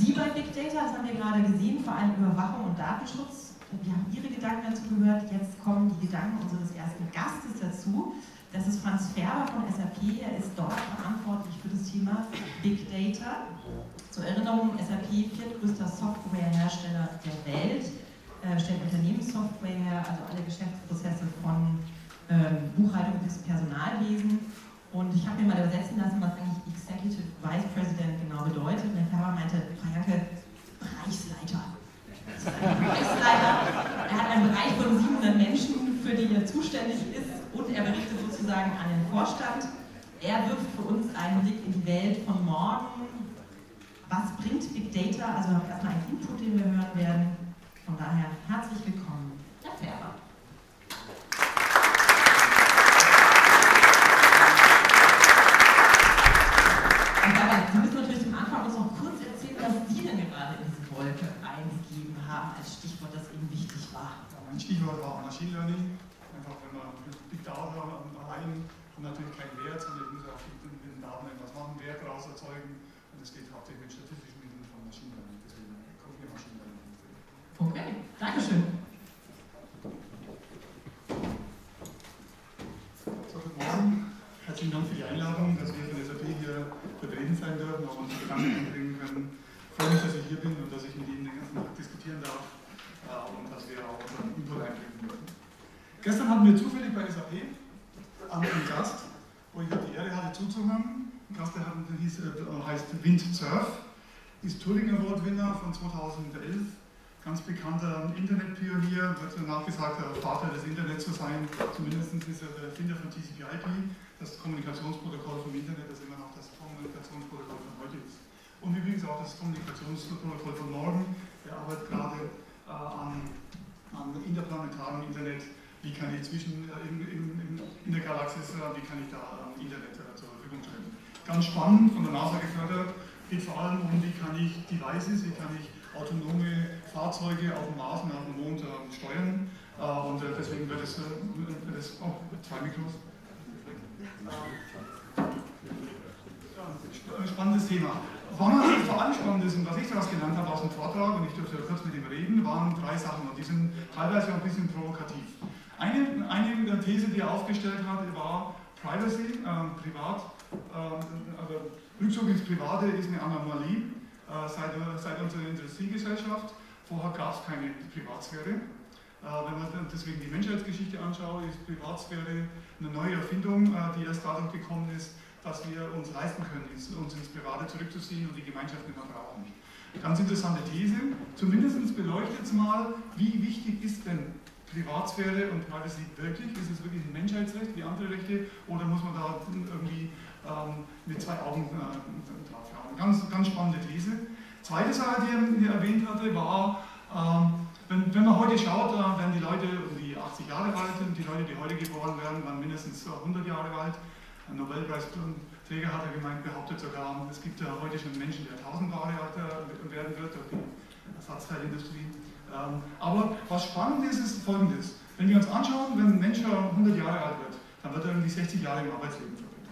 Sie bei Big Data? Das haben wir gerade gesehen, vor allem Überwachung und Datenschutz. Wir haben Ihre Gedanken dazu gehört. Jetzt kommen die Gedanken unseres ersten Gastes dazu. Das ist Franz Färber von SAP. Er ist dort verantwortlich für das Thema Big Data. Zur Erinnerung, SAP, viertgrößter Softwarehersteller der Welt, äh, stellt Unternehmenssoftware her, also alle Geschäftsprozesse von ähm, Buchhaltung bis Personalwesen. Und ich habe mir mal übersetzen lassen, was eigentlich Executive Vice President genau bedeutet. Und der Färber meinte, Frau Janke, Bereichsleiter. Bereichsleiter. Er hat einen Bereich von 700 Menschen, für die er zuständig ist und er berichtet sozusagen an den Vorstand. Er wirft für uns einen Blick in die Welt von morgen. Was bringt Big Data? Also haben wir erstmal einen Input, den wir hören werden. Von daher herzlich willkommen, Herr Färber. Sie müssen natürlich zum Anfang uns noch kurz erzählen, was Sie denn gerade in diese Wolke eingegeben haben als Stichwort, das Ihnen wichtig war. Ja, mein Stichwort war Machine Learning. Big Data allein haben natürlich keinen Wert, sondern ich muss auch mit den Daten etwas machen, Wert daraus erzeugen. Und das geht hauptsächlich mit statistischen Mitteln von Learning. Deswegen kommt hier Machine Learning. Okay, Dankeschön. So, guten Morgen. Herzlichen Dank für die Einladung, dass wir von SAP hier vertreten sein dürfen, auch unsere Gedanken einbringen können. Ich freue mich, dass ich hier bin und dass ich mit Ihnen den ganzen Tag diskutieren darf äh, und dass wir auch unseren Input einbringen dürfen. Gestern hatten wir zufällig bei SAP einen Gast, wo ich die Ehre hatte zuzuhören. Ein Gast, der hieß, äh, heißt Windsurf, ist Turing Award-Winner von 2011 ganz bekannter Internetpionier, wird nachgesagt, der Vater des Internets zu sein. Zumindest ist er der Erfinder von TCP/IP, das Kommunikationsprotokoll vom Internet, das immer noch das Kommunikationsprotokoll von heute ist. Und übrigens auch das Kommunikationsprotokoll von morgen. Er arbeitet gerade äh, an, an interplanetarem Internet. Wie kann ich zwischen äh, in, in, in, der Galaxis, äh, wie kann ich da Internet äh, zur Verfügung stellen? Ganz spannend, von der NASA gefördert, geht vor allem um, wie kann ich Devices, wie kann ich autonome Fahrzeuge auf dem Mars und auf dem Mond äh, steuern. Und deswegen wird es, wird oh, zwei Mikros. Spannendes Thema. Was vor allem spannend ist und was ich daraus gelernt habe aus dem Vortrag, und ich durfte kurz mit ihm reden, waren drei Sachen und die sind teilweise auch ein bisschen provokativ. Eine, eine These, die er aufgestellt hat, war Privacy, äh, Privat, äh, also Rückzug ins Private ist eine Anomalie äh, seit, seit unserer Industriegesellschaft. Vorher gab es keine Privatsphäre. Äh, wenn man deswegen die Menschheitsgeschichte anschaut, ist Privatsphäre eine neue Erfindung, äh, die erst dadurch gekommen ist, dass wir uns leisten können, uns ins Private zurückzuziehen und die Gemeinschaft nicht brauchen. Ganz interessante These. Zumindest beleuchtet es mal, wie wichtig ist denn Privatsphäre und Privacy wirklich? Ist es wirklich ein Menschheitsrecht wie andere Rechte oder muss man da irgendwie ähm, mit zwei Augen äh, drauf haben? Ganz, ganz spannende These. Zweite Sache, die er, erwähnt hatte, war, ähm, wenn, wenn, man heute schaut, äh, werden die Leute um die 80 Jahre alt und die Leute, die heute geboren werden, werden mindestens 100 Jahre alt. Ein Nobelpreisträger hat er gemeint, behauptet sogar, es gibt ja heute schon Menschen, die 1000 Jahre alt werden wird durch die Ersatzteilindustrie. Ähm, aber was spannend ist, ist folgendes. Wenn wir uns anschauen, wenn ein Mensch 100 Jahre alt wird, dann wird er irgendwie 60 Jahre im Arbeitsleben verbringen.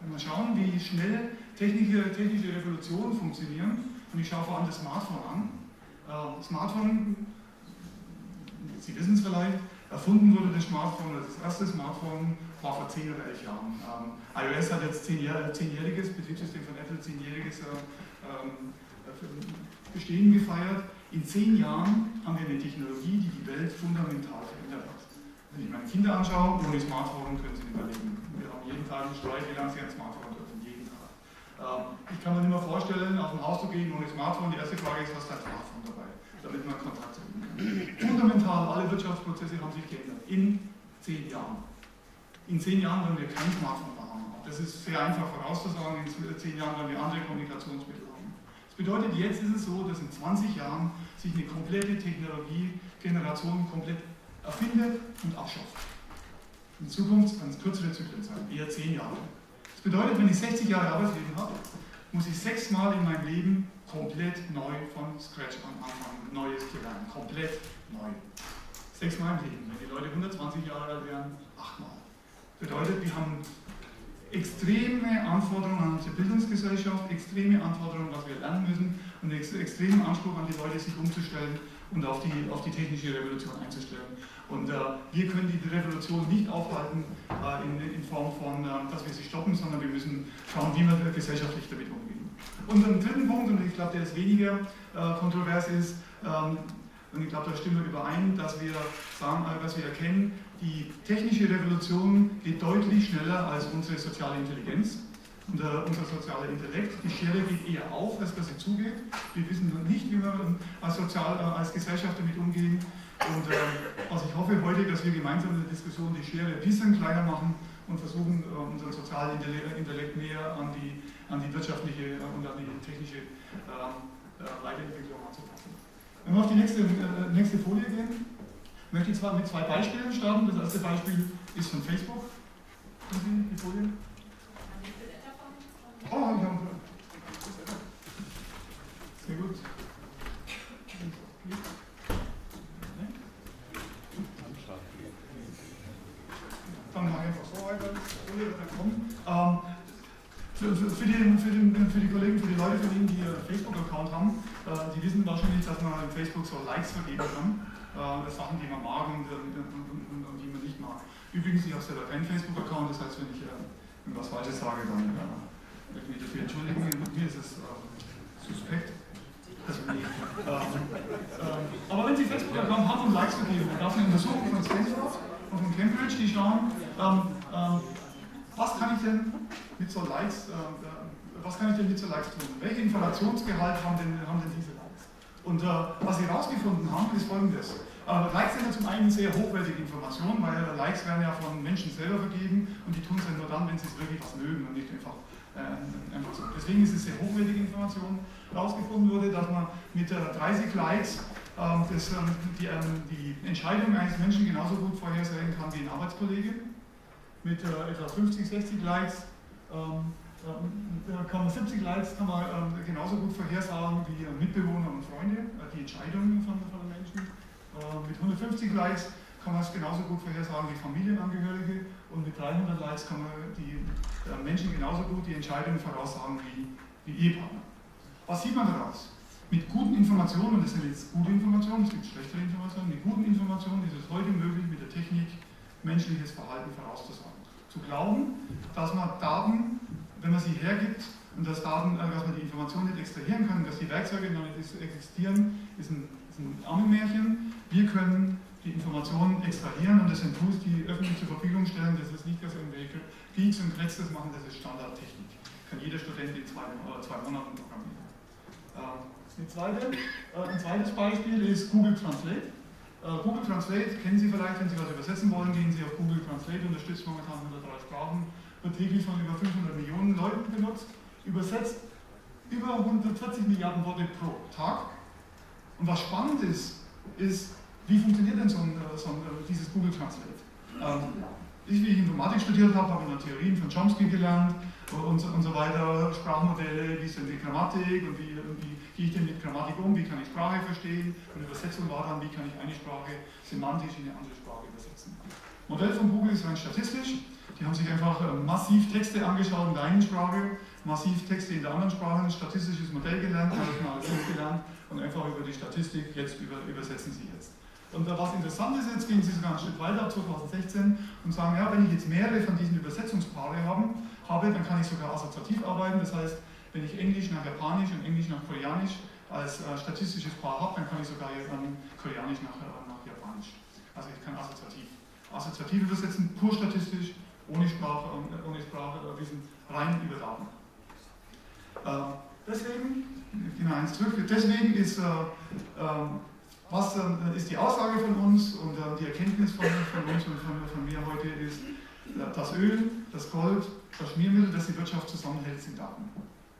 Wenn wir schauen, wie schnell technische, technische Revolutionen funktionieren, und ich schaue vor allem das Smartphone an. Äh, Smartphone, Sie wissen es vielleicht, erfunden wurde das Smartphone, das erste Smartphone war vor 10 oder 11 Jahren. Ähm, iOS hat jetzt 10-jähriges, Betriebssystem von Apple 10-jähriges äh, ähm, Bestehen gefeiert. In 10 Jahren haben wir eine Technologie, die die Welt fundamental verändert hat. Wenn ich meine Kinder anschaue, ohne Smartphone können sie nicht überleben. Wir haben jeden Tag einen Streit, wie lange sie ein Smartphone dürfen. Ähm, ich kann mir nicht mehr vorstellen, aus dem Haus zu gehen ohne Smartphone. Die erste Frage ist, was ist dein Smartphone dabei, damit man Kontakt halten kann. Fundamental, alle Wirtschaftsprozesse haben sich geändert. In zehn Jahren. In zehn Jahren werden wir kein Smartphone mehr haben. Das ist sehr einfach vorauszusagen. In zehn Jahren werden wir andere Kommunikationsmittel haben. Bedeutet, jetzt ist es so, dass in 20 Jahren sich eine komplette Technologiegeneration komplett erfindet und abschafft. In Zukunft kann es kürzere Zyklen sein, eher zehn Jahre. Das bedeutet, wenn ich 60 Jahre Arbeitsleben habe, muss ich sechsmal in meinem Leben komplett neu von Scratch anfangen, Neues zu lernen. Komplett neu. Sechsmal im Leben. Wenn die Leute 120 Jahre alt wären, achtmal. Bedeutet, wir haben extreme Anforderungen an unsere Bildungsgesellschaft. Extreme Anforderungen, was wir lernen müssen und einen extremen Anspruch an die Leute, sich umzustellen und auf die, auf die technische Revolution einzustellen. Und äh, wir können die Revolution nicht aufhalten äh, in, in, Form von, äh, dass wir sie stoppen, sondern wir müssen schauen, wie wir gesellschaftlich damit umgehen. Und ein dritten Punkt, und ich glaube, der ist weniger äh, kontrovers, ist, ähm, und ich glaube, da stimmen wir überein, dass wir sagen, äh, dass wir erkennen, die technische Revolution geht deutlich schneller als unsere soziale Intelligenz und äh, unser sozialer Intellekt. Die Schere geht eher auf, als dass sie zugeht. Wir wissen nicht, wie wir als, Sozial, äh, als Gesellschaft damit umgehen. Und äh, also ich hoffe heute, dass wir gemeinsam in der Diskussion die Schere ein bisschen kleiner machen und versuchen, äh, unseren sozialen Intellekt mehr an die, an die wirtschaftliche äh, und an die technische äh, Weiterentwicklung anzupassen. Wenn wir auf die nächste, nächste Folie gehen, möchte ich zwar mit zwei Beispielen starten. Das erste Beispiel ist von Facebook. Die Folie. Oh, ich habe. Sehr gut. Dann mache ich einfach so weiter. Ähm, für, für, für, die, für, den, für die Kollegen, für die Leute von Ihnen, die Facebook-Account haben, äh, wissen wahrscheinlich, dass man in Facebook so Likes vergeben kann. Äh, Sachen, die man mag und, und, und, und, die man nicht mag. Übrigens, ich habe selber keinen Facebook-Account, das heißt, wenn ich äh, was Falsches sage, dann äh, ich mich dafür entschuldigen. Mir ist es äh, suspekt. Also, nee. ähm, aber wenn Sie Facebook-Account haben und Likes vergeben, dann darf man untersuchen von Stanford und von Cambridge, die schauen, ähm, ähm, was kann ich denn mit so Likes, äh, was kann ich denn mit so Likes tun? Welche Informationsgehalt haben denn, haben denn diese Likes? Und äh, was sie herausgefunden haben, ist folgendes. Äh, Likes sind ja zum einen sehr hochwertige Informationen, weil Likes werden ja von Menschen selber vergeben und die tun es ja nur dann, wenn sie es wirklich was mögen und nicht einfach äh, einfach so. Deswegen ist es sehr hochwertige Information. Herausgefunden wurde, dass man mit 30 Likes ähm, das, ähm, die, ähm, die, Entscheidung eines Menschen genauso gut vorhersagen kann wie ein Arbeitskollege. Mit äh, etwa 50, 60 Likes kann man 70 Likes kann man genauso gut vorhersagen wie Mitbewohner und Freunde, äh, die Entscheidungen von, den Menschen. mit 150 Likes kann man es genauso gut vorhersagen wie Familienangehörige und mit 300 Likes kann man die äh, Menschen genauso gut die Entscheidungen voraussagen wie, wie Ehepartner. Was sieht man daraus? Mit guten Informationen, und das sind jetzt gute Informationen, es gibt schlechtere Informationen, mit guten Informationen ist es heute möglich, mit der Technik menschliches Verhalten vorauszusagen. Zu glauben, dass man Daten, wenn man sie hergibt, und dass, Daten, äh, dass man die Informationen nicht extrahieren kann, dass die Werkzeuge noch nicht existieren, ist ein, ist ein Armenmärchen. Wir können die Informationen extrahieren und das sind Tools, die öffentlich zur Verfügung stellen. Das ist nicht, dass irgendwelche Geeks und Cracks das machen, das ist Standardtechnik. Kann jeder Student in zwei, äh, zwei Monaten programmieren. Äh, zweite, äh, ein zweites Beispiel ist Google Translate. Äh, Google Translate kennen Sie vielleicht, wenn Sie was übersetzen wollen, gehen Sie auf Google Translate, unterstützt momentan 103 Sprachen, wird täglich von über 500 Millionen Leuten benutzt, übersetzt über 140 Milliarden Worte pro Tag. Und was spannend ist, ist, wie funktioniert denn so, ein, äh, so ein, äh, dieses Google Translate? Ähm, ich, wie ich Informatik studiert habe, habe ich Theorien von Chomsky gelernt und, so, und so weiter, Sprachmodelle, wie ist denn die Grammatik und wie, wie gehe ich denn mit Grammatik um, wie kann ich Sprache verstehen und Übersetzung war dann, wie kann ich eine Sprache semantisch in eine andere Sprache übersetzen. Modell von Google ist rein statistisch. Die haben sich einfach äh, massiv Texte angeschaut in der einen Sprache, massiv Texte in der anderen Sprache, ein statistisches Modell gelernt, alles gelernt und einfach über die Statistik jetzt über, übersetzen sie jetzt. Und was interessant ist, jetzt gehen Sie sogar ein Stück weiter, 2016, und sagen, ja, wenn ich jetzt mehrere von diesen Übersetzungspaare haben, habe, dann kann ich sogar assoziativ arbeiten. Das heißt, wenn ich Englisch nach Japanisch und Englisch nach Koreanisch als äh, statistisches Paar habe, dann kann ich sogar ähm, Koreanisch nach, äh, nach Japanisch. Also ich kann assoziativ. Assoziativ übersetzen, pur statistisch, ohne, Sprache, äh, ohne Sprachwissen, rein über Daten. Äh, deswegen, genau eins zurück, deswegen ist äh, ähm, was äh, ist die Aussage von uns und äh, die Erkenntnis von, uns und von, von, mir heute ist, äh, das Öl, das Gold, das Schmiermittel, das die Wirtschaft zusammenhält, sind Daten.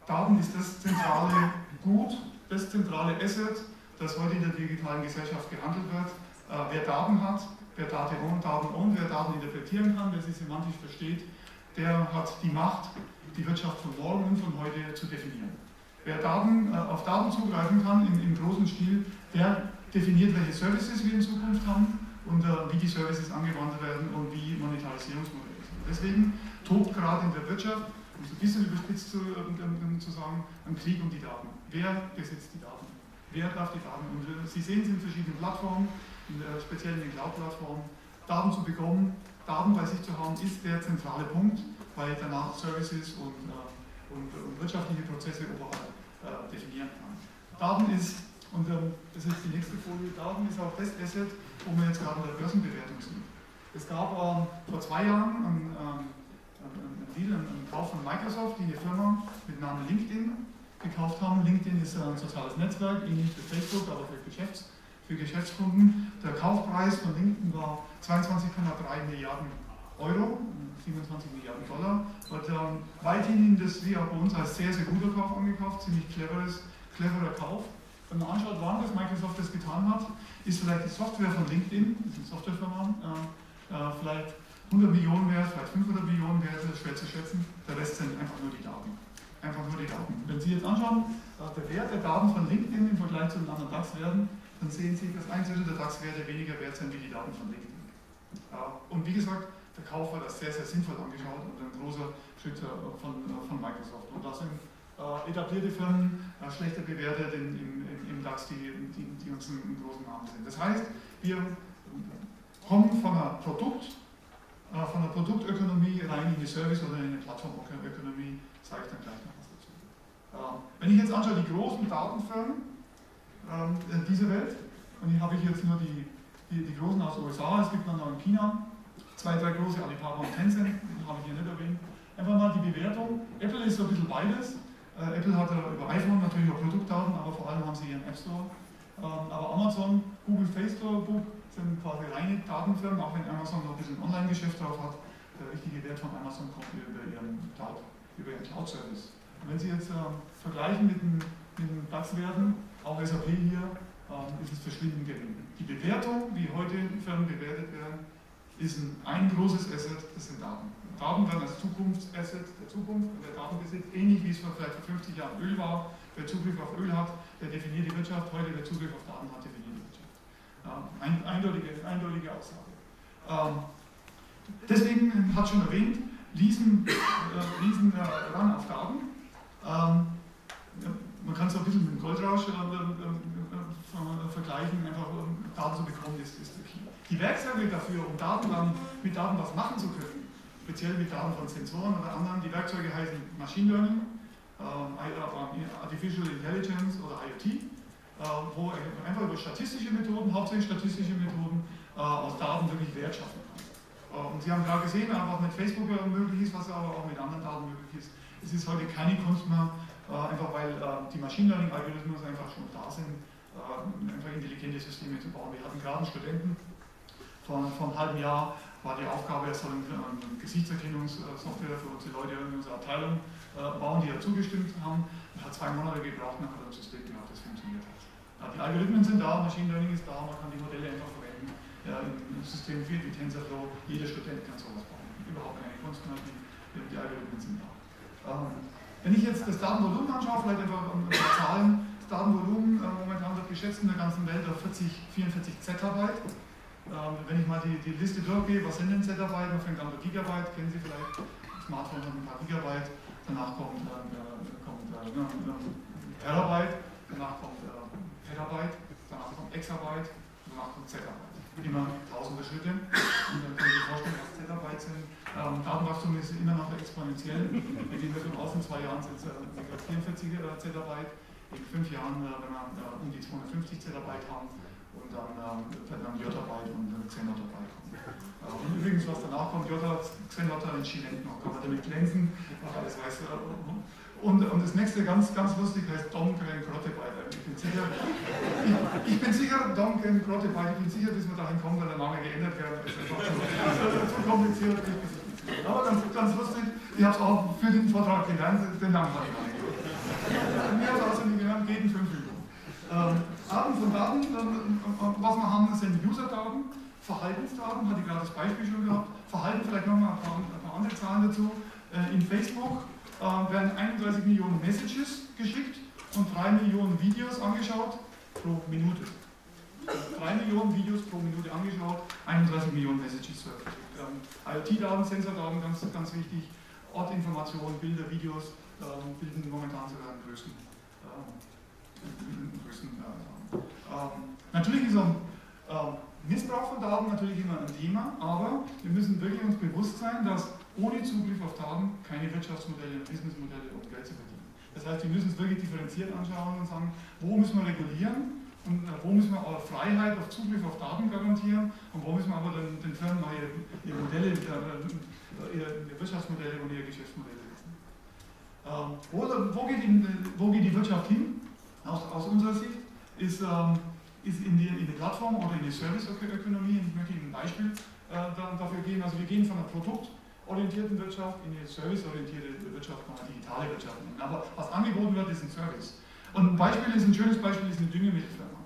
Daten ist das zentrale Gut, das zentrale Asset, das heute in der digitalen Gesellschaft gehandelt wird. Äh, wer Daten hat, wer Daten und Daten und wer Daten interpretieren kann, wer sie semantisch versteht, der hat die Macht, die Wirtschaft von morgen und von heute zu definieren. Wer Daten, äh, auf Daten zugreifen kann im, im großen Stil, der definiert, welche Services wir in Zukunft haben und äh, wie die Services angewandt werden und wie Monetarisierungsmodelle sind. Deswegen tobt gerade in der Wirtschaft um so ein bisschen überspitzt zu, ähm, zu sagen, ein Krieg um die Daten. Wer besitzt die Daten? Wer darf die Daten? Und äh, Sie sehen es in verschiedenen Plattformen, der, speziell in den Cloud-Plattformen. Daten zu bekommen, Daten bei sich zu haben, ist der zentrale Punkt, weil danach Services und, äh, und, und wirtschaftliche Prozesse oberhalb äh, definieren kann. Daten ist, und ähm, das ist die nächste Folie, Daten ist auch das Asset, wo wir jetzt gerade in der Börsenbewertung sind. Es gab ähm, vor zwei Jahren einen, ähm, einen Deal, einen Kauf von Microsoft, die eine Firma mit Namen LinkedIn gekauft haben. LinkedIn ist ein soziales Netzwerk, ähnlich wie Facebook, aber für, Geschäfts-, für Geschäftskunden. Der Kaufpreis von LinkedIn war 22,3 Milliarden Euro, 27 Milliarden Dollar. Und ähm, weithin das, wie auch bei uns, als sehr, sehr guter Kauf angekauft, ziemlich cleveres, cleverer Kauf. Wenn man anschaut, wann das Microsoft das getan hat, ist vielleicht die Software von LinkedIn, das ist eine Softwarefirma, äh, äh, vielleicht 100 Millionen wert, vielleicht 500 Millionen wert, das ist schwer zu schätzen. Der Rest sind einfach nur die Daten einfach nur die Daten. Wenn Sie jetzt anschauen, äh, der Wert der Daten von LinkedIn im Vergleich zu den anderen DAX-Werten, dann sehen Sie, dass ein Drittel der DAX-Werte weniger wert sind wie die Daten von LinkedIn. Und wie gesagt, der Kauf hat das sehr, sehr sinnvoll angeschaut und ein großer Schritt äh, von, äh, von Microsoft. Und da sind etablierte Firmen schlechter bewertet im, im, im DAX, die, die, die uns einen großen Namen sind. Das heißt, wir kommen von einer Produkt, von einer Produktökonomie rein in die Service- oder in eine Plattformökonomie, sage ich dann gleich noch. Ähm, wenn ich jetzt anschaue, die großen Datenfirmen ähm, dieser Welt, und hier habe ich jetzt nur die, die, die großen aus den USA, es gibt noch in China, zwei, drei große, Alibaba und Tencent, die habe ich hier nicht erwähnt. Einfach mal die Bewertung. Apple ist so ein bisschen beides. Äh, Apple hat über iPhone natürlich auch Produktdaten, aber vor allem haben sie ihren App Store. Ähm, aber Amazon, Google, Facebook sind quasi reine Datenfirmen, auch wenn Amazon noch ein bisschen Online-Geschäft drauf hat. Der richtige Wert von Amazon kommt über ihren Cloud, über ihren Cloud-Service. Wenn Sie jetzt äh, vergleichen mit den, mit den DAX-Werten, auch SAP hier, äh, ist es verschwindend gering. Die Bewertung, wie heute Firmen bewertet werden, ist ein, ein großes Asset, das sind Daten. Daten werden als Zukunftsasset der Zukunft und der Datenbesitz, ähnlich wie es vor vielleicht vor 50 Jahren Öl war. Wer Zugriff auf Öl hat, der definiert die Wirtschaft. Heute, wer Zugriff auf Daten hat, definiert die Wirtschaft. Ja, ein, eindeutige, eindeutige Aussage. Ähm, deswegen hat schon erwähnt, Riesen, äh, Riesen äh, ran auf Daten. Ähm, man kann es ein bisschen mit dem Goldrausch äh, äh, äh, vergleichen, einfach um Daten zu bekommen, ist, ist der Key. Die Werkzeuge dafür, um Daten dann, mit Daten was machen zu können, speziell mit Daten von Sensoren oder anderen, die Werkzeuge heißen Machine Learning, ähm, Artificial Intelligence oder IoT, äh, wo einfach über statistische Methoden, hauptsächlich statistische Methoden, äh, aus Daten wirklich Wert schaffen kann. Äh, und Sie haben gerade gesehen, einfach mit Facebook möglich ist, was aber auch mit anderen Daten möglich ist es ist heute keine Kunst mehr, äh, einfach weil äh, die Machine Learning-Algorithmen einfach schon da sind, äh, einfach intelligente Systeme zu bauen. Wir hatten gerade einen Studenten vor, einem halben Jahr, war die Aufgabe, er soll eine Gesichtserkennungssoftware für unsere Leute in unserer Abteilung bauen, die ja zugestimmt haben. Er hat zwei Monate gebraucht, dann hat er ein System gehabt, das funktioniert hat. Die Algorithmen sind da, Machine Learning ist da, man kann die Modelle einfach verwenden. Ja, Im System wie TensorFlow, jeder Student kann sowas bauen. Überhaupt keine Kunst die Algorithmen sind da. Ähm, wenn ich jetzt das Datenvolumen anschaue, vielleicht einfach ein paar Zahlen, das Datenvolumen äh, momentan wird geschätzt in der ganzen Welt auf 40, 44 Zettabyte. Ähm, wenn ich mal die, die Liste durchgehe, was sind denn Zettabyte? Man fängt an bei Gigabyte, kennen Sie vielleicht, Smartphone hat ein paar Gigabyte, danach kommt, äh, kommt äh, Terabyte, danach kommt äh, Petabyte, danach kommt Exabyte, danach kommt Zettabyte immer tausende Schritte. Und dann können Sie vorstellen, was Zettabyte sind. Ähm, Datenwachstum ist immer noch exponentiell. Wir gehen davon aus, in zwei Jahren sind es äh, 44 äh, Zettabyte. In fünf Jahren äh, werden wir äh, um die 250 Zettabyte haben. Und dann ähm, werden dann Jottabyte und äh, Xenottabyte kommen. Äh, und übrigens, was danach kommt, in Chilent noch, kann man damit glänzen, alles weiß. Und, und das nächste ganz, ganz lustig heißt Domgren Ich bin sicher, ich, bin sicher, Domgren Grottebeiter, ich bin sicher, bis wir dahin kommen, weil der Name geändert werden. Das ist einfach zu, kompliziert. Aber ganz, ganz lustig, ich habe es auch für den Vortrag gelernt, den Namen habe ich nicht. Mir hat es auswendig gelernt, in fünf Minuten. Ähm, Arten von Daten, ähm, was wir haben, sind User-Daten, Verhaltensdaten, hatte ich gerade das Beispiel schon gehabt, Verhalten vielleicht nochmal ein, ein paar andere Zahlen dazu. Äh, in Facebook werden 31 Millionen Messages geschickt und 3 Millionen Videos angeschaut pro Minute. 3 Millionen Videos pro Minute angeschaut, 31 Millionen Messages veröffentlicht. Ähm, IoT-Daten, Sensordaten, ganz, ganz wichtig. Ortinformationen, Bilder, Videos ähm, bilden momentan sogar den größten, ähm, größten äh, ähm, Natürlich ist auch ähm, Missbrauch von Daten natürlich immer ein Thema, aber wir müssen wirklich uns bewusst sein, dass ohne Zugriff auf Daten keine Wirtschaftsmodelle und Businessmodelle um Geld zu verdienen. Das heißt, wir müssen es wirklich differenziert anschauen und sagen, wo müssen wir regulieren und äh, wo müssen wir auch Freiheit auf Zugriff auf Daten garantieren und wo müssen wir aber den, den Firmen ihre, ihre Modelle, äh, ihre Wirtschaftsmodelle und ihre Geschäftsmodelle ähm, wo, wo, geht die, wo, geht die, Wirtschaft hin? Aus, aus unserer Sicht ist, ähm, ist in, die, in die Plattform oder in die Serviceökonomie. Ich möchte Ihnen ein Beispiel äh, dafür geben. Also wir gehen von einer produktorientierten Wirtschaft in eine serviceorientierte Wirtschaft, man digitale Wirtschaft nennen. Aber was angeboten wird, ist ein Service. Und ein Beispiel ist, ein schönes Beispiel ist eine Düngemittelfirma.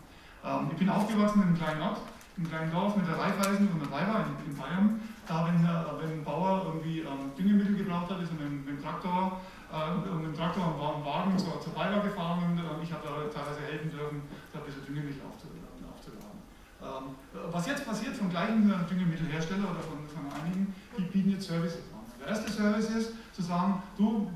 Ähm, ich bin aufgewachsen in einem kleinen Ort, in einem kleinen Dorf mit der Raiffeisen und der Weiber in, in Bayern. Da, wenn, äh, wenn ein Bauer irgendwie ähm, Düngemittel gebraucht hat, ist er mit, mit dem Traktor äh, mit dem Traktor und war Wagen zur, zur Bayer gefahren und äh, ich habe da teilweise helfen dürfen, da ein bisschen Düngemittel aufzuladen. Ähm, was jetzt passiert vom gleichen äh, Düngemittelhersteller oder von, von einigen, die bieten jetzt Services an. Der erste Service ist zu sagen, du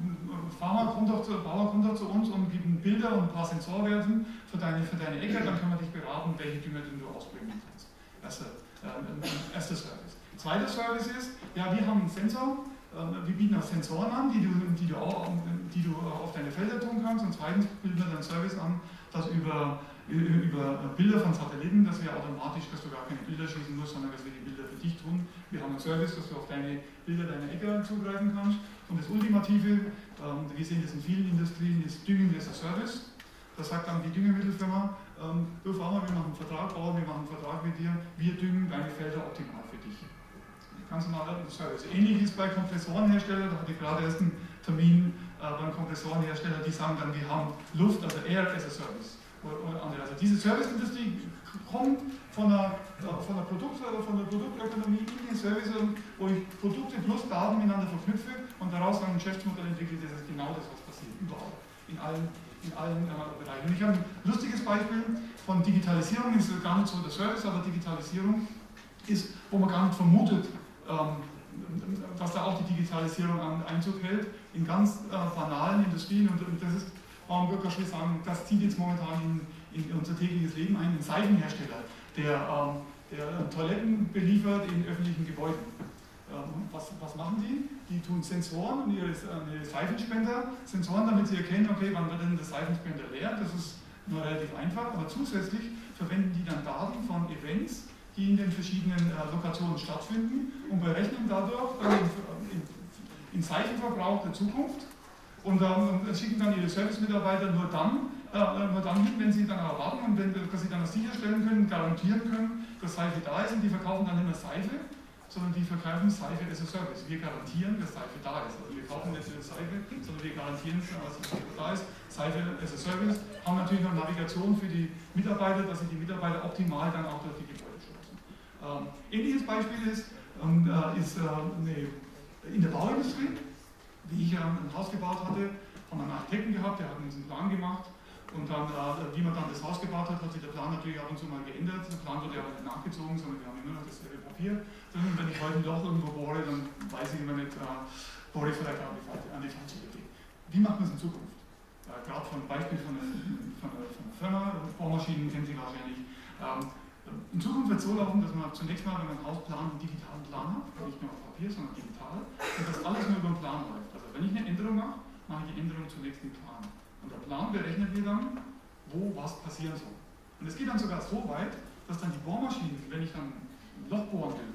Farmer, komm doch zu, Bauer, komm doch zu uns und gib Bilder und ein paar Sensorwerten für deine, für deine Äcker, dann können wir dich beraten, welche Dünger du ausbringen kannst. Erster, äh, erster Service. Zweiter Service ist, ja, wir haben einen Sensor, ähm, wir bieten auch Sensoren an, die du, die, du auch, die du auf deine Felder tun kannst. Und zweitens bieten wir einen Service an, dass über, über Bilder von Satelliten, dass wir automatisch, dass du gar keine Bilder schießen musst, sondern dass wir die Bilder für dich tun. Wir haben einen Service, dass du auf deine Bilder deiner Äcker zugreifen kannst. Und das Ultimative, ähm, wir sehen das in vielen Industrien, ist Düngen as a Service. Da sagt dann die Düngemittelfirma, ähm, du Farmer, wir machen einen Vertrag, Bauer, wir machen einen Vertrag mit dir, wir düngen deine Felder optimal für dich ganz normaler Service. Ähnlich ist bei Kompressorenherstellern, da hatte ich gerade erst einen Termin äh, beim Kompressorenhersteller, die sagen dann, wir haben Luft, also Air as a Service. Also diese Serviceindustrie kommt von der, von der, Produkt, von der Produktökonomie in den Service, wo ich Produkte plus Daten miteinander verknüpfe und daraus ein Geschäftsmodell entwickle, das ist genau das, was passiert, überall, in allen, in allen äh, Bereichen. Und ich habe ein lustiges Beispiel von Digitalisierung, ist gar nicht so der Service, aber Digitalisierung ist, wo man gar nicht vermutet, ähm, dass da auch die Digitalisierung Einzug hält in ganz äh, banalen Industrien und, das ist, warum Bürger schon sagen, das zieht jetzt momentan in, in, unser tägliches Leben ein, ein Seifenhersteller, der, ähm, der Toiletten beliefert in öffentlichen Gebäuden. Ähm, was, was, machen die? Die tun Sensoren und ihre, ihre Seifenspender, Sensoren, damit sie erkennen, okay, wann wird denn der Seifenspender leer, das ist nur relativ einfach, aber zusätzlich verwenden die dann Daten von Events, die in den verschiedenen äh, Lokationen stattfinden und berechnen dadurch äh, in, in Zeichenverbrauch der Zukunft und ähm, schicken dann ihre Service-Mitarbeiter nur dann, äh, nur dann hin, wenn sie dann erwarten und wenn, dass sie dann sicherstellen können, garantieren können, dass Seife da ist und die verkaufen dann nicht mehr Seife, sondern die verkaufen Seife as a Service. Wir garantieren, dass Seife da ist. Also wir kaufen nicht nur Seife, sondern wir garantieren, dass Seife da ist. Seife as a Service haben natürlich noch Navigation für die Mitarbeiter, dass sie die Mitarbeiter optimal dann auch durch die ähm, ähnliches Beispiel ist, ähm, äh, ist äh, eine, in der Bauindustrie, wie ich ein Haus gebaut hatte, haben einen Architekten gehabt, der hat uns einen Plan gemacht und dann, äh, wie man dann das Haus gebaut hat, hat sich der Plan natürlich ab und zu mal geändert. Der Plan wurde ja nicht nachgezogen, sondern wir haben immer noch dasselbe Papier. Und wenn ich heute ein irgendwo bohre, dann weiß ich immer nicht, äh, bohre ich vielleicht an die, an falsche Idee. Wie macht man es in Zukunft? Äh, Gerade von Beispiel von einer, von einer, von einer Firma, Bohrmaschinen kennen Sie wahrscheinlich. Ähm, in Zukunft wird es so laufen, dass man zunächst mal, wenn man einen Hausplan, einen digitalen Plan hat, nicht nur auf Papier, sondern digital, und das alles nur über den Plan läuft. Wenn ich eine Änderung mache, mache ich die Änderung zunächst im Plan. Und der Plan berechnet mir dann, wo was passieren soll. Und es geht dann sogar so weit, dass dann die Bohrmaschine, wenn ich dann ein Loch bohren will,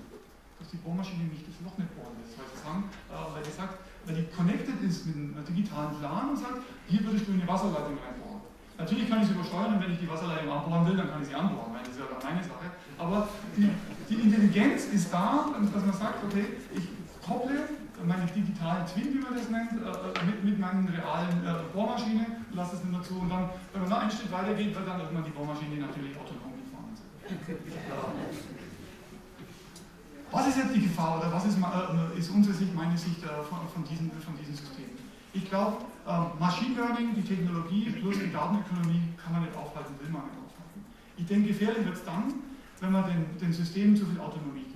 dass die Bohrmaschine nicht das Loch nicht bohren lässt, weil sie, sagen, äh, weil die sagt, weil die connected ist mit einem digitalen Plan und sagt, hier würdest du eine Wasserleitung reinbohren. Natürlich kann ich sie übersteuern und wenn ich die Wasserleitung anbohren will, dann kann ich sie anbohren. Das ist ja meine Sache. Aber die, die Intelligenz ist da, dass man sagt, okay, ich kopple meine digitalen Twin, wie man das nennt, äh, mit, mit meinen realen äh, Bohrmaschine, lasse es dann dazu und dann, wenn man noch einen Schritt weiter geht, wird dann irgendwann die Bohrmaschine natürlich autonom gefahren. Was ist jetzt die Gefahr oder was ist, äh, ist unsere Sicht, meine Sicht von, von, diesen, von diesen Systemen? Ich glaube, ähm, Machine Learning, die Technologie plus die Datenökonomie kann man nicht aufhalten, will man nicht aufhalten. Ich denke, gefährlich wird es dann, wenn man den, den Systemen zu viel Autonomie gibt.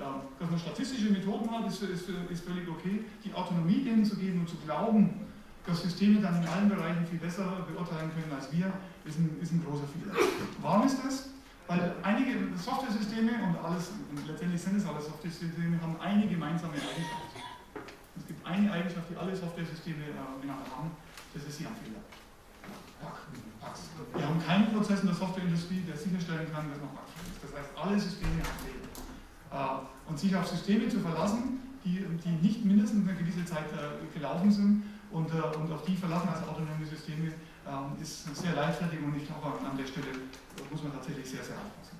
Ähm, dass man statistische Methoden hat, ist, ist, ist völlig okay. Die Autonomie denen zu geben und zu glauben, dass Systeme dann in allen Bereichen viel besser beurteilen können als wir, ist ein, ist ein großer Fehler. Warum ist das? Weil einige Software-Systeme und alles, und letztendlich sind es alle Software-Systeme, haben eine gemeinsame Eigenschaft. Es gibt eine Eigenschaft, die alle Software-Systeme äh, haben, das ist, sie haben Fehler. Wir haben keinen Prozess in der Softwareindustrie, der sicherstellen kann, dass man bugfrei ist. Das heißt, alle Systeme haben Fehler. Äh, und sich auf Systeme zu verlassen, die, die nicht mindestens eine gewisse Zeit äh, gelaufen sind und, äh, und auf die verlassen als autonome Systeme, ähm, ist sehr leichtfertig und ich glaube, an der Stelle muss man tatsächlich sehr, sehr aufpassen.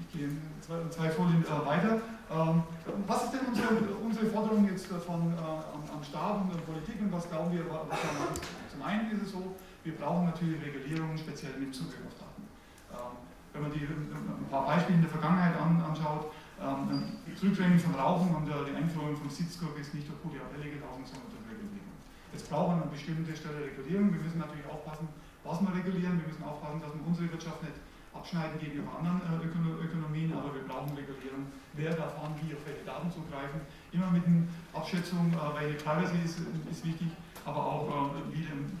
Ich gehe zwei, zwei Folien weiter. Ähm, was ist denn unsere, unsere Forderung jetzt von, am, Staat und der Politik und was glauben wir, was wir machen? Zum einen ist es so, wir brauchen natürlich Regulierung, speziell mit Zugriff auf Daten. Wenn man die, ein paar Beispiele in der Vergangenheit an, anschaut, ähm, Zurückdrängen von Rauchen und äh, die Einführung von Sitzgurk ist nicht durch gute Appelle gelaufen, sondern durch Regulierung. Jetzt brauchen wir an bestimmter Stelle Regulierung. Wir müssen natürlich aufpassen, was wir regulieren. Wir müssen aufpassen, dass wir unsere Wirtschaft nicht abschneiden gegenüber anderen äh, Ökonomien, aber wir brauchen Regulierung. Wer darf wann wie auf welche Daten zugreifen? Immer mit einer Abschätzung, äh, welche Privacy ist, ist wichtig, aber auch äh, wie denn,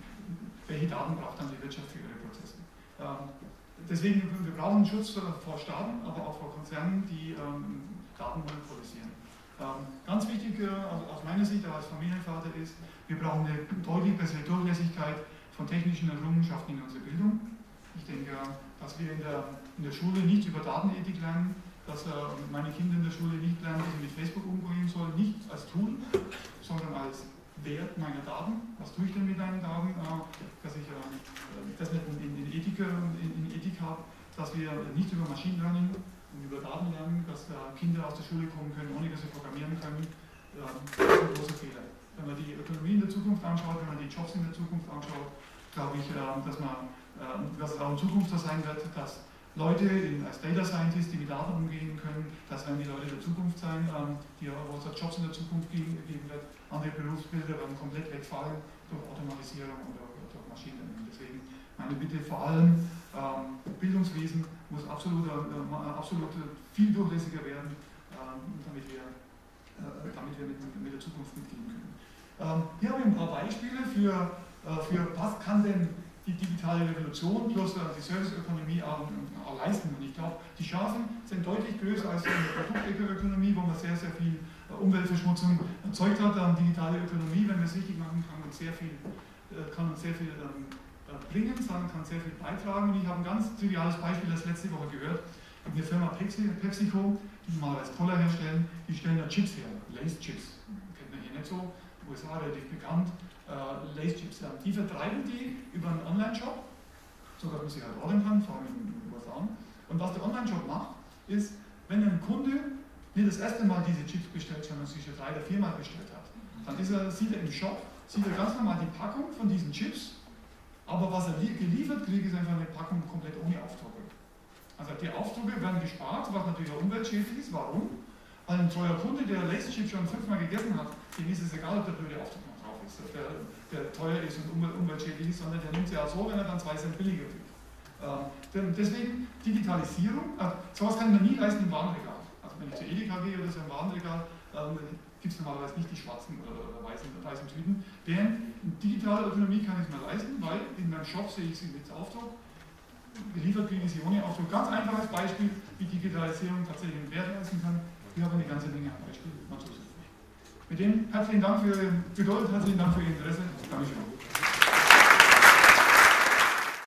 welche Daten braucht dann die Wirtschaft für ihre Prozesse. Ähm, deswegen, wir brauchen Schutz vor Staaten, aber auch vor Konzernen, die ähm, Daten monopolisieren. Ähm, ganz wichtig äh, also aus meiner Sicht als Familienvater ist, wir brauchen eine deutlich bessere Durchlässigkeit von technischen Errungenschaften in unserer Bildung. Ich denke, dass wir in der, in der Schule nicht über Datenethik lernen, dass äh, meine Kinder in der Schule nicht lernen, wie sie mit Facebook umgehen sollen, nicht als Tool, sondern als Wert meiner Daten. Was tue ich denn mit meinen Daten? Äh, dass ich das nicht in, in habe, dass wir nicht über Machine Learning und über Daten lernen, dass Kinder aus der Schule kommen können, ohne dass sie programmieren können. Das ist ein großer Fehler. Wenn man die Ökonomie in der Zukunft anschaut, wenn man die Jobs in der Zukunft anschaut, glaube ich, dass, man, dass es auch in Zukunft so sein wird, dass Leute als Data Scientists, die mit Daten umgehen können, das werden die Leute der Zukunft sein, die, wo es Jobs in der Zukunft geben wird. Andere Berufsbilder werden komplett wegfallen durch Automatisierung und durch, Maschinen. Deswegen meine Bitte vor allem, ähm, Bildungswesen muss absolut, äh, absolut viel durchlässiger werden, ähm, damit wir, äh, damit wir mit, mit, der Zukunft mitgehen können. Ähm, hier habe ich ein paar Beispiele für, äh, für was kann denn die digitale Revolution plus die Serviceökonomie auch, auch leisten. Und ich glaube, die Chancen sind deutlich größer als in der Produktökonomie, wo man sehr, sehr viel äh, Umweltverschmutzung erzeugt hat. Ähm, digitale Ökonomie, wenn wir es richtig machen, kann uns sehr viel, äh, kann uns sehr viel ähm, bringen, sondern kann sehr viel beitragen. Und ich habe ein ganz triviales Beispiel das letzte Woche gehört. Eine Firma Pepsi, PepsiCo, die mal als Cola herstellen, die stellen da Chips her, Lace Chips. Kennt man hier nicht so, USA relativ bekannt äh, Lace-Chips haben. Die vertreiben die über einen Online-Shop, so dass man sie halt ordern kann, vor allem in den USA. Und was der Online-Shop macht, ist, wenn ein Kunde nicht das erste Mal diese Chips bestellt, sondern sie schon drei oder viermal bestellt hat, dann ist er, sieht er im Shop, sieht er ganz normal die Packung von diesen Chips, aber was er geliefert kriegt, ist einfach eine Packung komplett ohne Aufdrucke. Also die Aufdrucke werden gespart, was natürlich auch umweltschädlich ist. Warum? Weil ein treuer Kunde, der Lace Chips schon fünfmal gegessen hat, dem ist es egal, ob der blöde Aufdruck ist, der, der teuer ist und umweltschädlich ist, sondern der nimmt sie auch so, wenn er dann zwei Cent billiger kriegt. Ähm, deswegen Digitalisierung, äh, sowas kann mir nie leisten im Warenregal. Also wenn ich zu Edeka gehe oder so im Warenregal, ähm, gibt es normalerweise nicht die schwarzen oder, weißen, weißen Tüten. Während digitale Ökonomie kann ich mir leisten, weil in meinem Shop sehe ich sie mit Aufdruck, geliefert kriege ich sie ohne Aufdruck. Ganz einfaches Beispiel, wie Digitalisierung tatsächlich einen Wert leisten kann. Wir haben eine ganze Menge an Beispielen. Mit dem herzlichen Dank für Ihre Geduld, herzlichen Dank für Ihr Interesse. Dankeschön.